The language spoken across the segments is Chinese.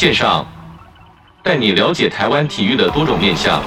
线上，带你了解台湾体育的多种面向。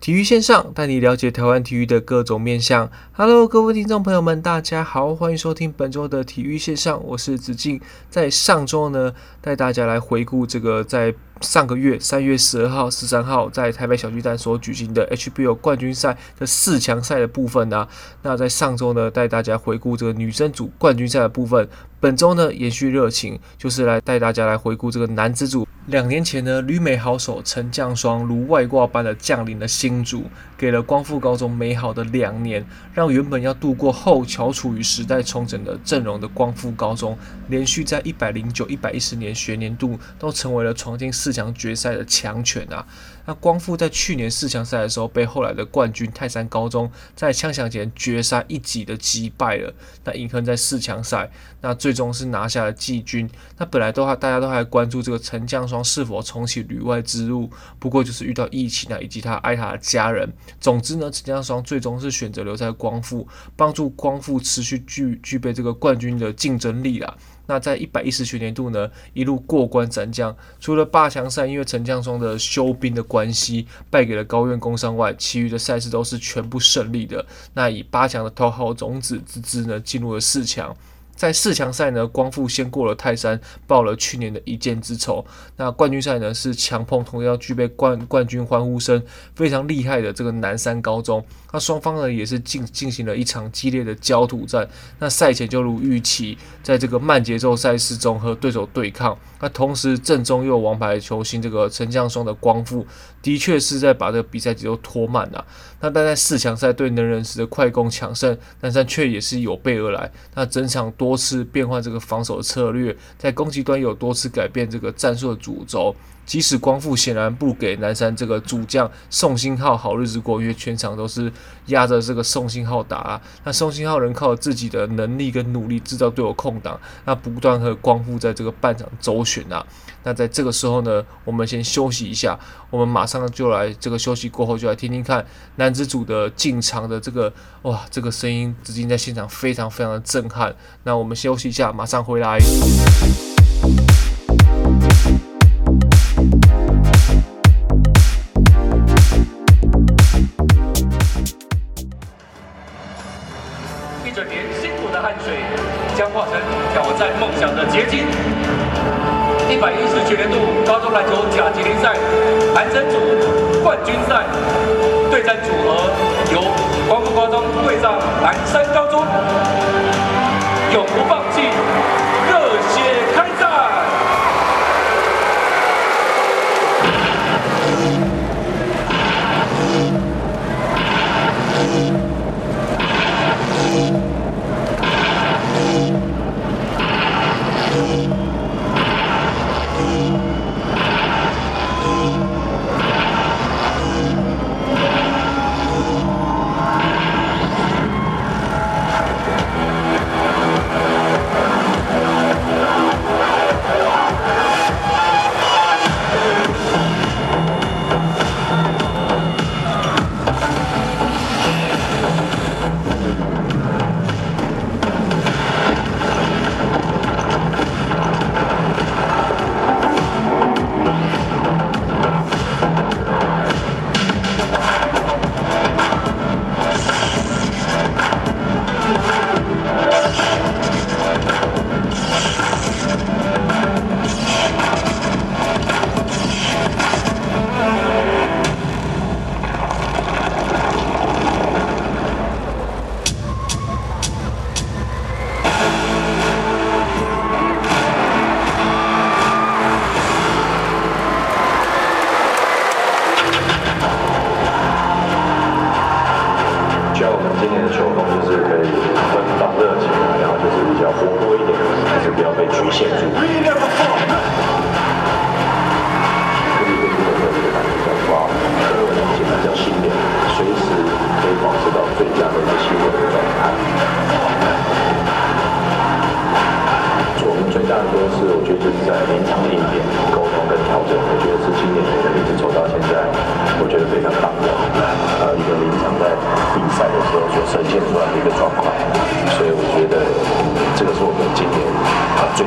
体育线上带你了解台湾体育的各种面向。Hello，各位听众朋友们，大家好，欢迎收听本周的体育线上，我是子敬。在上周呢，带大家来回顾这个在上个月三月十二号、十三号在台北小巨蛋所举行的 HBO 冠军赛的四强赛的部分呢、那在上周呢，带大家回顾这个女生组冠军赛的部分。本周呢，延续热情，就是来带大家来回顾这个男子组。两年前呢，旅美好手陈将双如外挂般的降临了新竹，给了光复高中美好的两年，让原本要度过后乔处与时代重整的阵容的光复高中，连续在一百零九、一百一十年学年度都成为了闯进四强决赛的强权啊。那光复在去年四强赛的时候，被后来的冠军泰山高中在枪响前绝杀一击的击败了。那隐恨在四强赛，那最终是拿下了季军。那本来都还大家都还关注这个陈将双是否重启旅外之路，不过就是遇到疫情啊，以及他爱他的家人。总之呢，陈将双最终是选择留在光复，帮助光复持续具具备这个冠军的竞争力啦。那在一百一十学年度呢，一路过关斩将，除了八强赛因为陈将双的休兵的关系败给了高院工商外，其余的赛事都是全部胜利的。那以八强的头号种子之姿呢，进入了四强。在四强赛呢，光复先过了泰山，报了去年的一箭之仇。那冠军赛呢，是强碰同样具备冠冠军欢呼声非常厉害的这个南山高中。那双方呢，也是进进行了一场激烈的焦土战。那赛前就如预期，在这个慢节奏赛事中和对手对抗。那同时阵中又有王牌球星这个陈将双的光复，的确是在把这个比赛节奏拖慢了。那但在四强赛对能人时的快攻强胜，南山却也是有备而来。那整场多次变换这个防守策略，在攻击端有多次改变这个战术的主轴。即使光复显然不给南山这个主将宋新浩好日子过，因为全场都是压着这个宋新浩打。那宋新浩仍靠自己的能力跟努力制造队友空档，那不断和光复在这个半场周旋啊。那在这个时候呢，我们先休息一下，我们马上就来这个休息过后就来听听看男子组的进场的这个哇，这个声音，至今在现场非常非常的震撼。那我们休息一下，马上回来。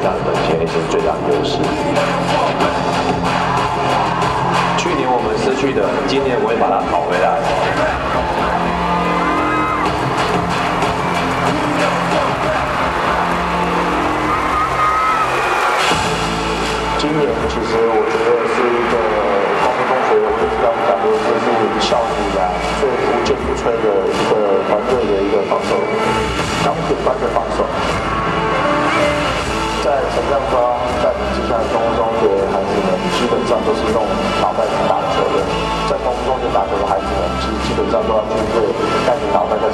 成本便宜是最大的优势。去年我们失去的，今年我会把它讨回来。今年其实我觉得是一个高中同学，我最让我感觉就是校以来，最福建不村的一个团队的一个防守，高中班的防守。在陈亮光带领之下，光复中学孩子们基本上都是用脑袋去打球的，在高中中学打球的孩子们，其实基本上都要具备带领脑袋在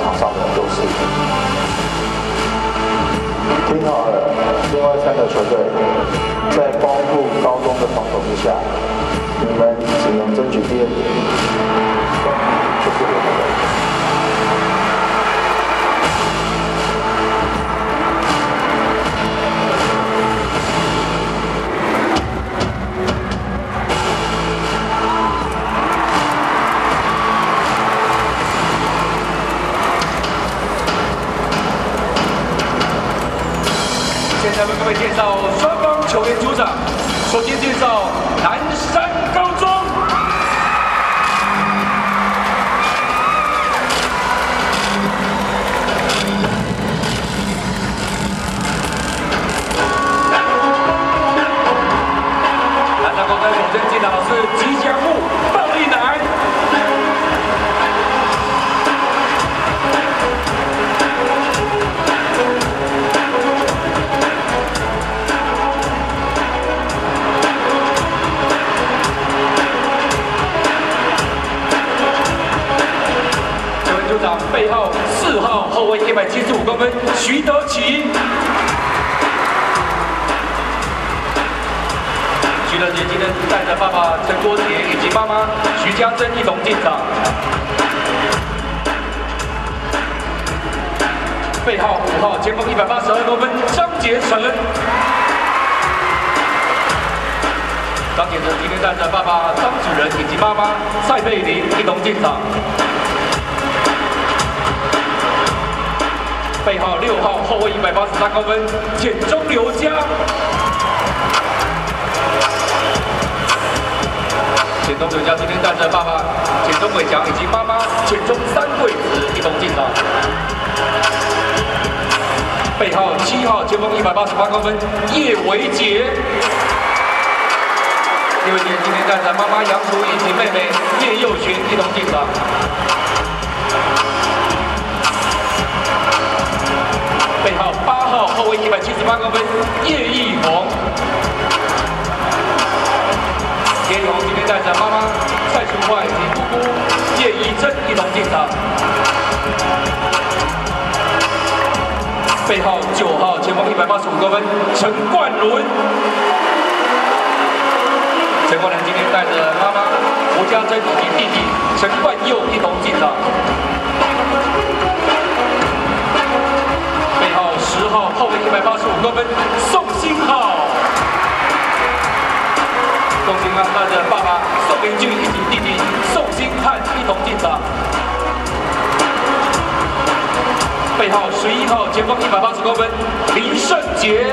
我们首先进场的是吉祥物暴力男。球员组长背后四号后卫一百七十五公分徐德奇。徐德奇今天带着爸爸陈国杰以及妈妈徐家珍一同进场。背号五号前锋一百八十二公分张杰成。张杰成今天带着爸爸张主任以及妈妈蔡佩玲一同进场。背号六号后卫一百八十三公分简中刘佳。简中刘佳今天带着爸爸简中伟强以及妈妈简中三贵子一同进场。背号七号前锋一百八十八公分叶维杰。叶维杰今天带着妈妈杨楚以及妹妹叶佑群一同进场。背号八号后卫一百七十八公分叶奕宏，叶奕宏带着妈妈蔡淑慧以及姑姑叶怡珍一同进场。背号九号前锋一百八十五公分陈冠伦，陈冠伦今天带着妈妈吴家珍以及弟弟陈冠佑一同进场。背号十号后卫一百八十五公分宋新浩，宋新浩带着爸爸宋明俊以及弟弟宋新汉一同进场。背号十一号前锋一百八十公分林胜杰，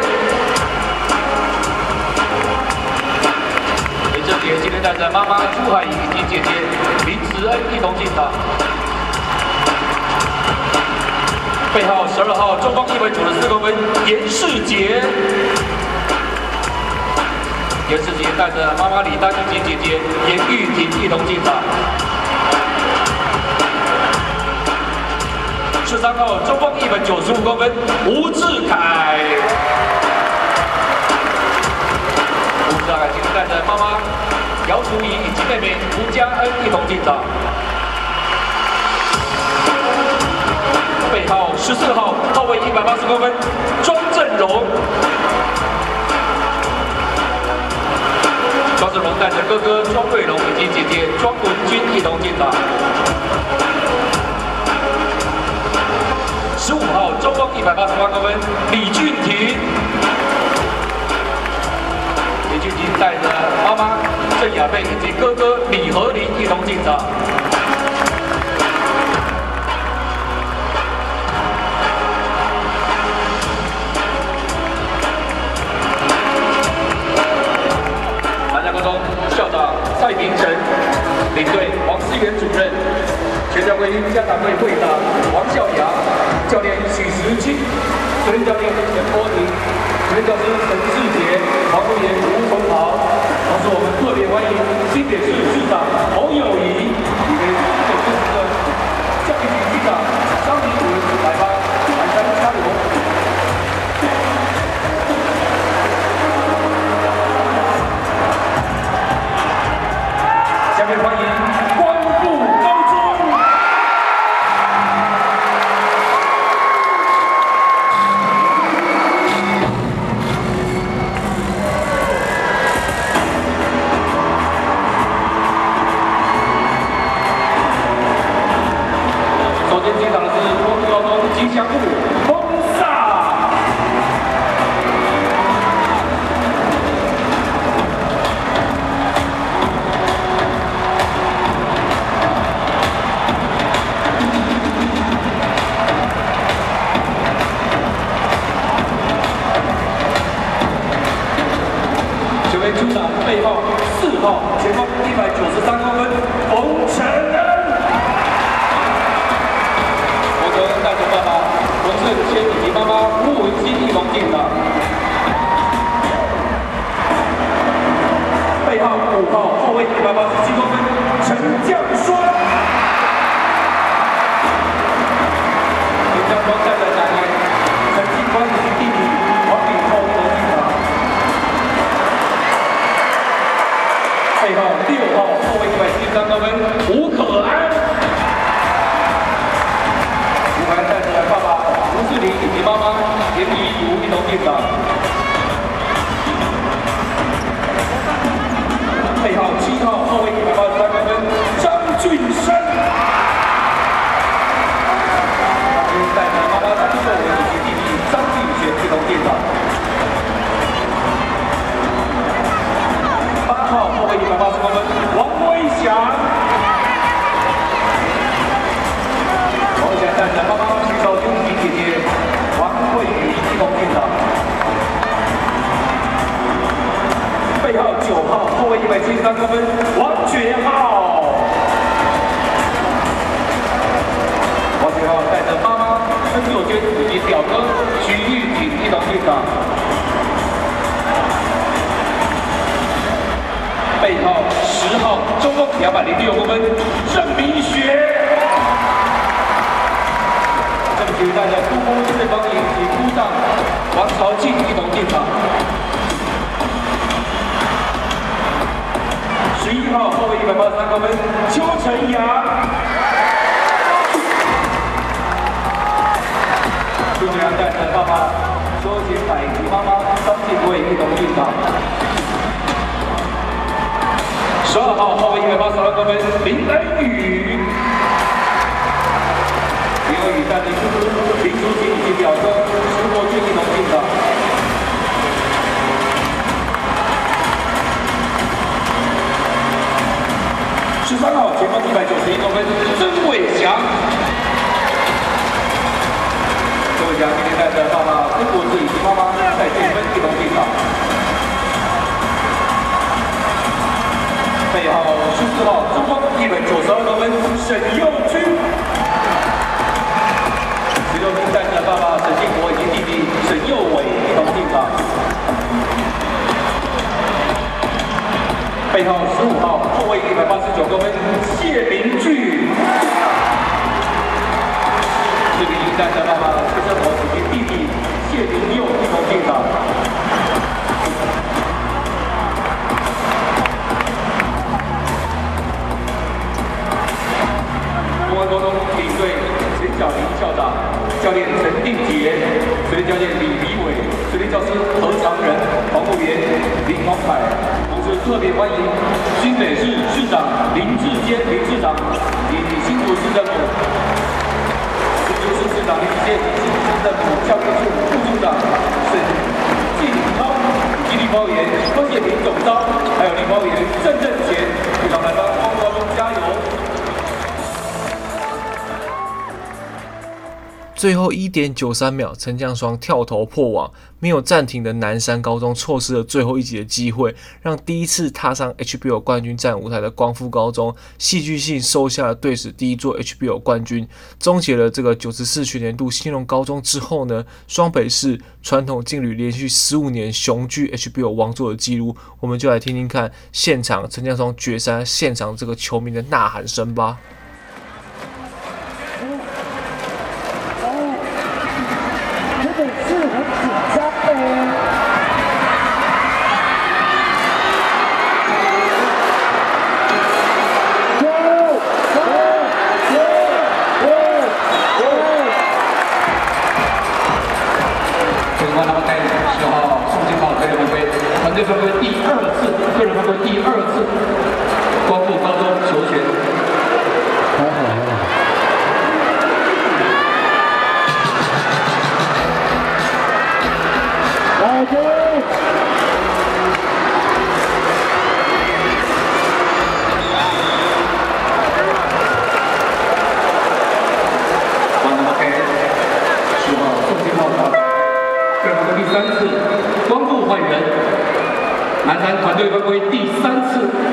林胜杰今天带着妈妈朱海怡以及姐姐林慈恩一同进场。背号十二号中锋一百九十四公分严世杰，严世杰带着妈妈李丹以及姐姐严玉婷一同进场。十三号中锋一百九十五公分吴志凯，吴志凯今天带着妈妈姚淑仪以及妹妹吴佳恩一同进场。背号十四号后卫一百八十公分庄振荣，庄振荣带着哥哥庄瑞龙以及姐姐庄文君一同进场。十五号中锋一百八十八公分李俊廷，李俊廷带着妈妈郑雅贝以及哥哥李和林一同进场。南山高中校长蔡明成。领队王思源主任，全家归家长会会长王孝阳，教练许时清，主任教练陈波婷，主任教师陈志杰，防护员吴崇豪。同时，我们特别欢迎新北市市长侯友谊，我是郭德纲吉祥物配合六号后卫一百七十三公分胡可安。舞台站出来，爸爸吴志林以及妈妈田怡如一同进的。配合七号后卫一百八十三公分张俊生。吧，是我们王威祥。王威祥站长，妈妈举找，恭弟姐姐王桂云一同去场。背后九号，后卫一百七十三公分，王爵浩。王爵浩带着妈妈孙若娟以及表哥徐玉婷一同去场。一号十号中锋两百零六公分郑明学。郑明学带着扑空对帮引起扑上王朝静一同进场。十一号后卫一百八十三公分邱晨阳。邱晨阳带着爸爸邱杰凯及妈妈张继科一同进场。十二号后卫一百八十二公分林恩宇，林恩宇在林书林林书经理表哥输过最近的镜头。十三号前方一百九十一公分曾伟翔，曾伟翔今天带着爸爸曾国志以及妈妈在进分一的进场。背后十四号朱光一百九十二公分沈佑军十六名战着爸爸沈建国以及弟弟沈佑伟一同进场背后十五号后卫一百八十九公分谢明炬谢明星战神爸爸沈振国以及弟弟谢明佑一同进场光高中领队陈小林校长，教练陈定杰，随队教练李迪伟，随队教师何长仁，黄护员林光凯。同时特别欢迎新北市市长林志坚林市长，以及新竹市政府新竹市市长林志坚、新竹市政府教育处副处长沈进涛，吉利包员关建平总招，还有林包员郑正杰，非常来帮光高中加油。最后一点九三秒，陈将双跳投破网，没有暂停的南山高中错失了最后一击的机会，让第一次踏上 HBO 冠军战舞台的光复高中戏剧性收下了队史第一座 HBO 冠军，终结了这个九十四学年度兴荣高中之后呢，双北市传统劲旅连续十五年雄居 HBO 王座的记录，我们就来听听看现场陈将双决赛现场这个球迷的呐喊声吧。万元，南山团队犯规第三次。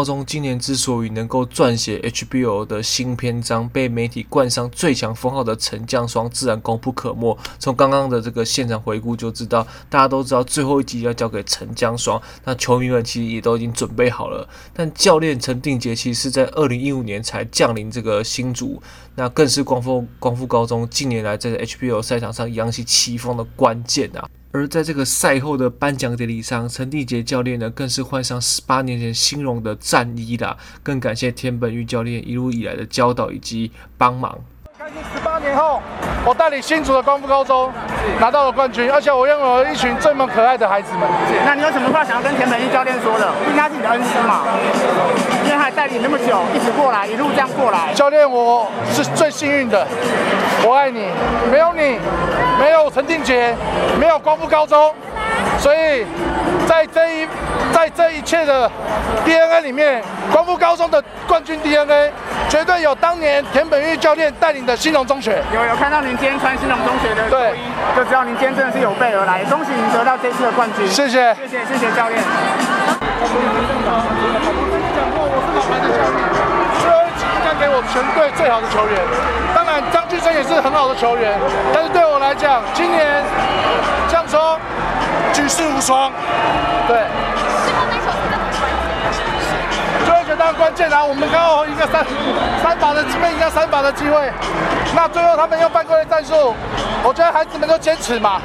高中今年之所以能够撰写 HBO 的新篇章，被媒体冠上最强封号的陈江双，自然功不可没。从刚刚的这个现场回顾就知道，大家都知道最后一集要交给陈江双，那球迷们其实也都已经准备好了。但教练陈定杰其实是在二零一五年才降临这个新组，那更是光复光复高中近年来在 HBO 赛场上扬起旗风的关键啊。而在这个赛后的颁奖典礼上，陈立杰教练呢更是换上十八年前新荣的战衣啦，更感谢田本玉教练一路以来的教导以及帮忙。十八年后，我带领新竹的光复高中拿到了冠军，而且我拥有了一群这么可爱的孩子们。那你有什么话想要跟田本玉教练说的？应该是你的恩师嘛，因为他带领那么久，一直过来，一路这样过来。教练，我是最幸运的，我爱你，没有你，没有陈定杰，没有光复高中，所以在这一在这一切的 DNA 里面，光复高中的冠军 DNA 绝对有当年田本玉教练带领的兴隆中学。有有看到您今天穿兴隆中学的球衣，就知道您今天真的是有备而来。恭喜您得到这次的冠军。谢谢，谢谢，谢谢教练。我跟你讲过，我是老牌的教练，最后一击应该给我全队最好的球员。当然，张俊生也是很好的球员，但是对我来讲，今年世无双。对。当然关键啊！我们刚好一个三三把的机会，一个三把的机会。那最后他们用犯规的战术，我觉得孩子们都坚持嘛，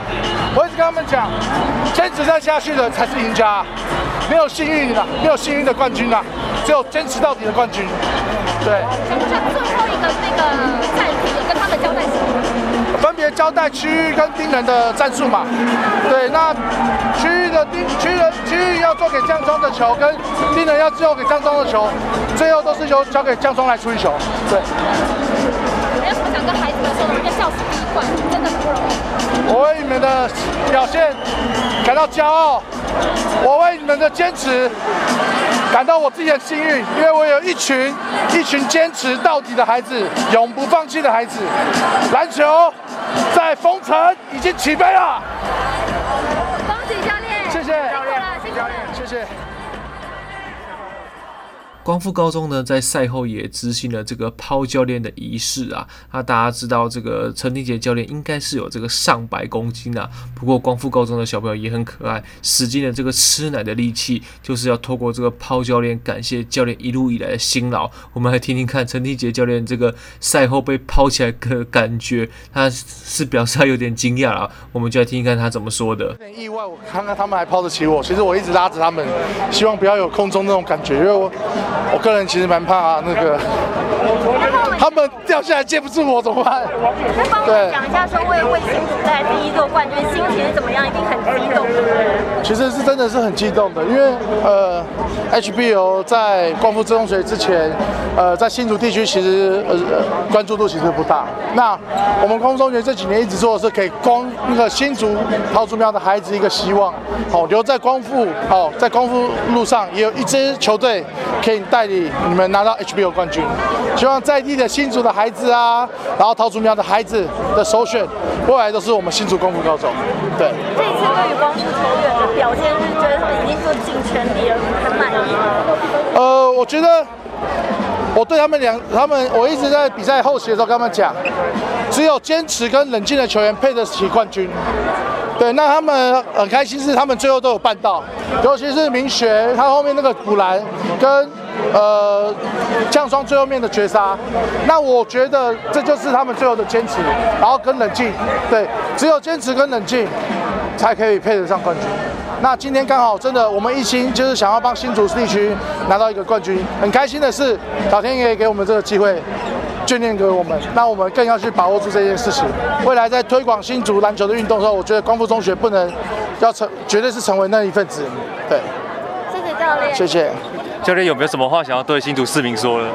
我一直跟他们讲，坚持再下去的才是赢家，没有幸运的，没有幸运的冠军啊，只有坚持到底的冠军。对。像最后一个那个赛题，有跟他们交代什么？分别交代区域跟盯人的战术嘛。对，那区域的盯区域区域要做给江中的球，跟盯人要最后给江中的球，最后都是由交给江中来处理球。对。还有什么想跟孩子们说的？因为校史第一冠真的不容易。我为你们的表现感到骄傲，我为你们的坚持感到我自己很幸运，因为我有一群一群坚持到底的孩子，永不放弃的孩子。篮球在封城已经起飞了。光复高中呢，在赛后也执行了这个抛教练的仪式啊。那大家知道，这个陈廷杰教练应该是有这个上百公斤啊。不过光复高中的小朋友也很可爱，使尽了这个吃奶的力气，就是要透过这个抛教练感谢教练一路以来的辛劳。我们来听听看陈廷杰教练这个赛后被抛起来的感觉，他是表示他有点惊讶啊。我们就来听听看他怎么说的。意外，我看看他们还抛得起我，其实我一直拉着他们，希望不要有空中那种感觉，因为我。我个人其实蛮怕啊，那个他们掉下来接不住我怎么办？那帮我讲一下，说为为新竹带来第一座冠军，心情怎么样？一定很激动，对不对？其实是真的是很激动的，因为呃，HBO 在光复中学之前，呃，在新竹地区其实呃关注度其实不大。那我们光复中学这几年一直做的是给光那个新竹桃竹苗的孩子一个希望，好留在光复，好在光复路上也有一支球队可以带领你们拿到 HBO 冠军。希望在地的新竹的孩子啊，然后桃竹苗的孩子的首选，未来都是我们新竹功夫高中。对。这一次对于光复球员的表现，是觉得他们已经做尽全力了，很满意吗？呃，我觉得我对他们两，他们我一直在比赛后期的时候跟他们讲，只有坚持跟冷静的球员配得起冠军。对，那他们很开心，是他们最后都有办到，尤其是明学，他后面那个补篮跟呃降霜最后面的绝杀，那我觉得这就是他们最后的坚持，然后跟冷静，对，只有坚持跟冷静，才可以配得上冠军。那今天刚好真的，我们一心就是想要帮新竹地区拿到一个冠军，很开心的是，老天爷给我们这个机会。眷恋给我们，那我们更要去把握住这件事情。未来在推广新竹篮球的运动的时候，我觉得光复中学不能要成，绝对是成为那一份子。对，谢谢教练。谢谢教练，有没有什么话想要对新竹市民说呢？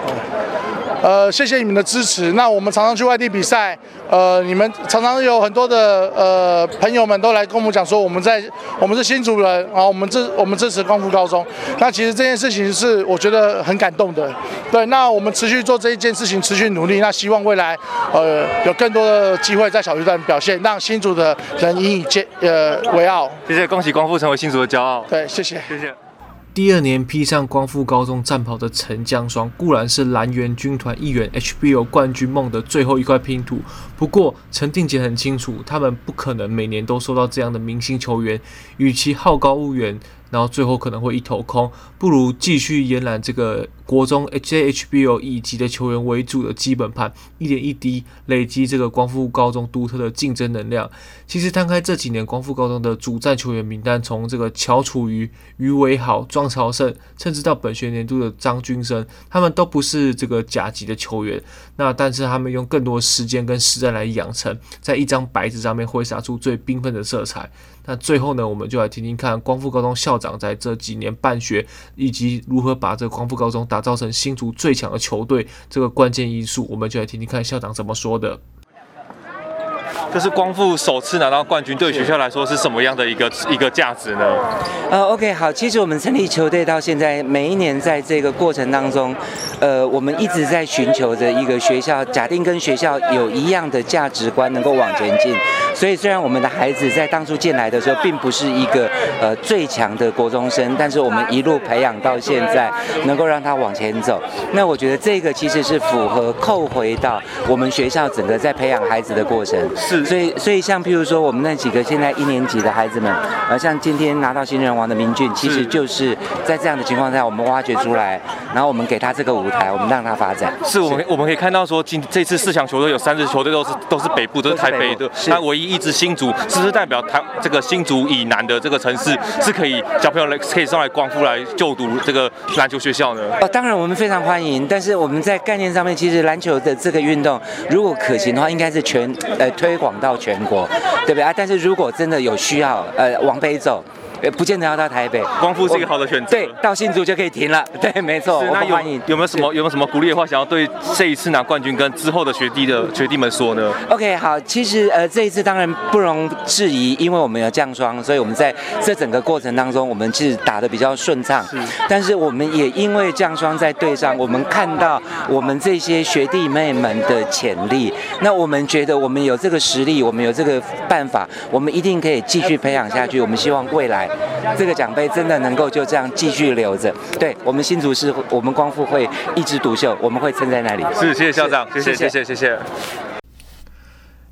呃，谢谢你们的支持。那我们常常去外地比赛，呃，你们常常有很多的呃朋友们都来跟我们讲说，我们在我们是新竹人，然后我们支我们支持光复高中。那其实这件事情是我觉得很感动的。对，那我们持续做这一件事情，持续努力。那希望未来呃有更多的机会在小巨蛋表现，让新竹的人引以接呃为傲。谢谢，恭喜光复成为新竹的骄傲。对，谢谢，谢谢。第二年披上光复高中战袍的陈江双，固然是蓝源军团一员，HBO 冠军梦的最后一块拼图。不过陈定杰很清楚，他们不可能每年都收到这样的明星球员，与其好高骛远，然后最后可能会一头空，不如继续延揽这个。国中 HJHBO 乙级的球员为主的基本盘，一点一滴累积这个光复高中独特的竞争能量。其实摊开这几年光复高中的主战球员名单，从这个乔楚瑜、于伟豪、庄朝胜，甚至到本学年度的张君生，他们都不是这个甲级的球员。那但是他们用更多时间跟实战来养成，在一张白纸上面挥洒出最缤纷的色彩。那最后呢，我们就来听听看光复高中校长在这几年办学，以及如何把这个光复高中打造成新竹最强的球队，这个关键因素，我们就来听听看校长怎么说的。这是光复首次拿到冠军，对学校来说是什么样的一个一个价值呢？呃，OK，好，其实我们成立球队到现在，每一年在这个过程当中，呃，我们一直在寻求着一个学校，假定跟学校有一样的价值观，能够往前进。所以虽然我们的孩子在当初进来的时候，并不是一个呃最强的国中生，但是我们一路培养到现在，能够让他往前走。那我觉得这个其实是符合扣回到我们学校整个在培养孩子的过程。是，所以所以像譬如说我们那几个现在一年级的孩子们，呃，像今天拿到新人王的明俊，其实就是在这样的情况下，我们挖掘出来，然后我们给他这个舞台，我们让他发展。是我们我们可以看到说，今这次四强球队有三支球队都是都是北部，都是台北的，那唯一一支新竹，是不是代表台这个新竹以南的这个城市是可以小朋友来可以上来光复来就读这个篮球学校呢？哦，当然我们非常欢迎，但是我们在概念上面，其实篮球的这个运动，如果可行的话，应该是全呃推广到全国，对不对啊？但是如果真的有需要，呃，往北走。呃，不见得要到台北，光复是一个好的选择。对，到新竹就可以停了。对，没错。那有有没有什么有没有什么鼓励的话，想要对这一次拿冠军跟之后的学弟的学弟们说呢？OK，好，其实呃这一次当然不容置疑，因为我们有降霜，所以我们在这整个过程当中，我们是打的比较顺畅。是。但是我们也因为降霜在队上，我们看到我们这些学弟妹们的潜力，那我们觉得我们有这个实力，我们有这个办法，我们一定可以继续培养下去。我们希望未来。这个奖杯真的能够就这样继续留着，对我们新竹市，我们光复会一枝独秀，我们会撑在那里。是，谢谢校长，谢谢，谢谢，谢谢。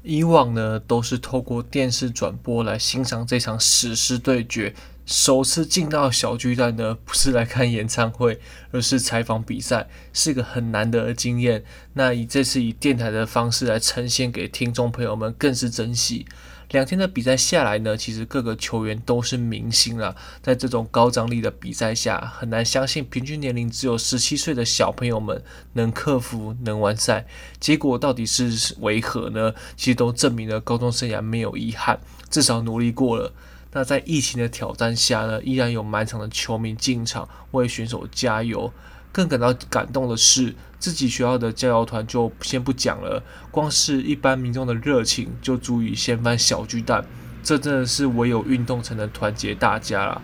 以往呢，都是透过电视转播来欣赏这场史诗对决。首次进到小巨蛋呢，不是来看演唱会，而是采访比赛，是个很难得的经验。那以这次以电台的方式来呈现给听众朋友们，更是珍惜。两天的比赛下来呢，其实各个球员都是明星了。在这种高张力的比赛下，很难相信平均年龄只有十七岁的小朋友们能克服、能完赛。结果到底是为何呢？其实都证明了高中生涯没有遗憾，至少努力过了。那在疫情的挑战下呢，依然有满场的球迷进场为选手加油。更感到感动的是，自己学校的加油团就先不讲了，光是一般民众的热情就足以掀翻小巨蛋。这真的是唯有运动才能团结大家了。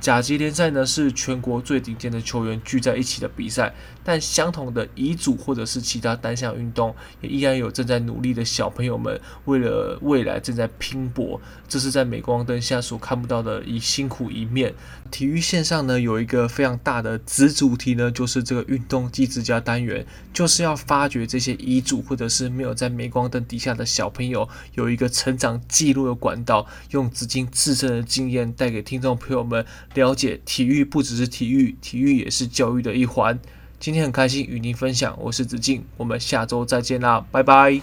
甲级联赛呢，是全国最顶尖的球员聚在一起的比赛，但相同的乙组或者是其他单项运动，也依然有正在努力的小朋友们，为了未来正在拼搏。这是在镁光灯下所看不到的一辛苦一面。体育线上呢，有一个非常大的子主题呢，就是这个运动技职家单元，就是要发掘这些乙组或者是没有在镁光灯底下的小朋友，有一个成长记录的管道，用资金自身的经验带给听众朋友们。了解体育不只是体育，体育也是教育的一环。今天很开心与您分享，我是子敬，我们下周再见啦，拜拜。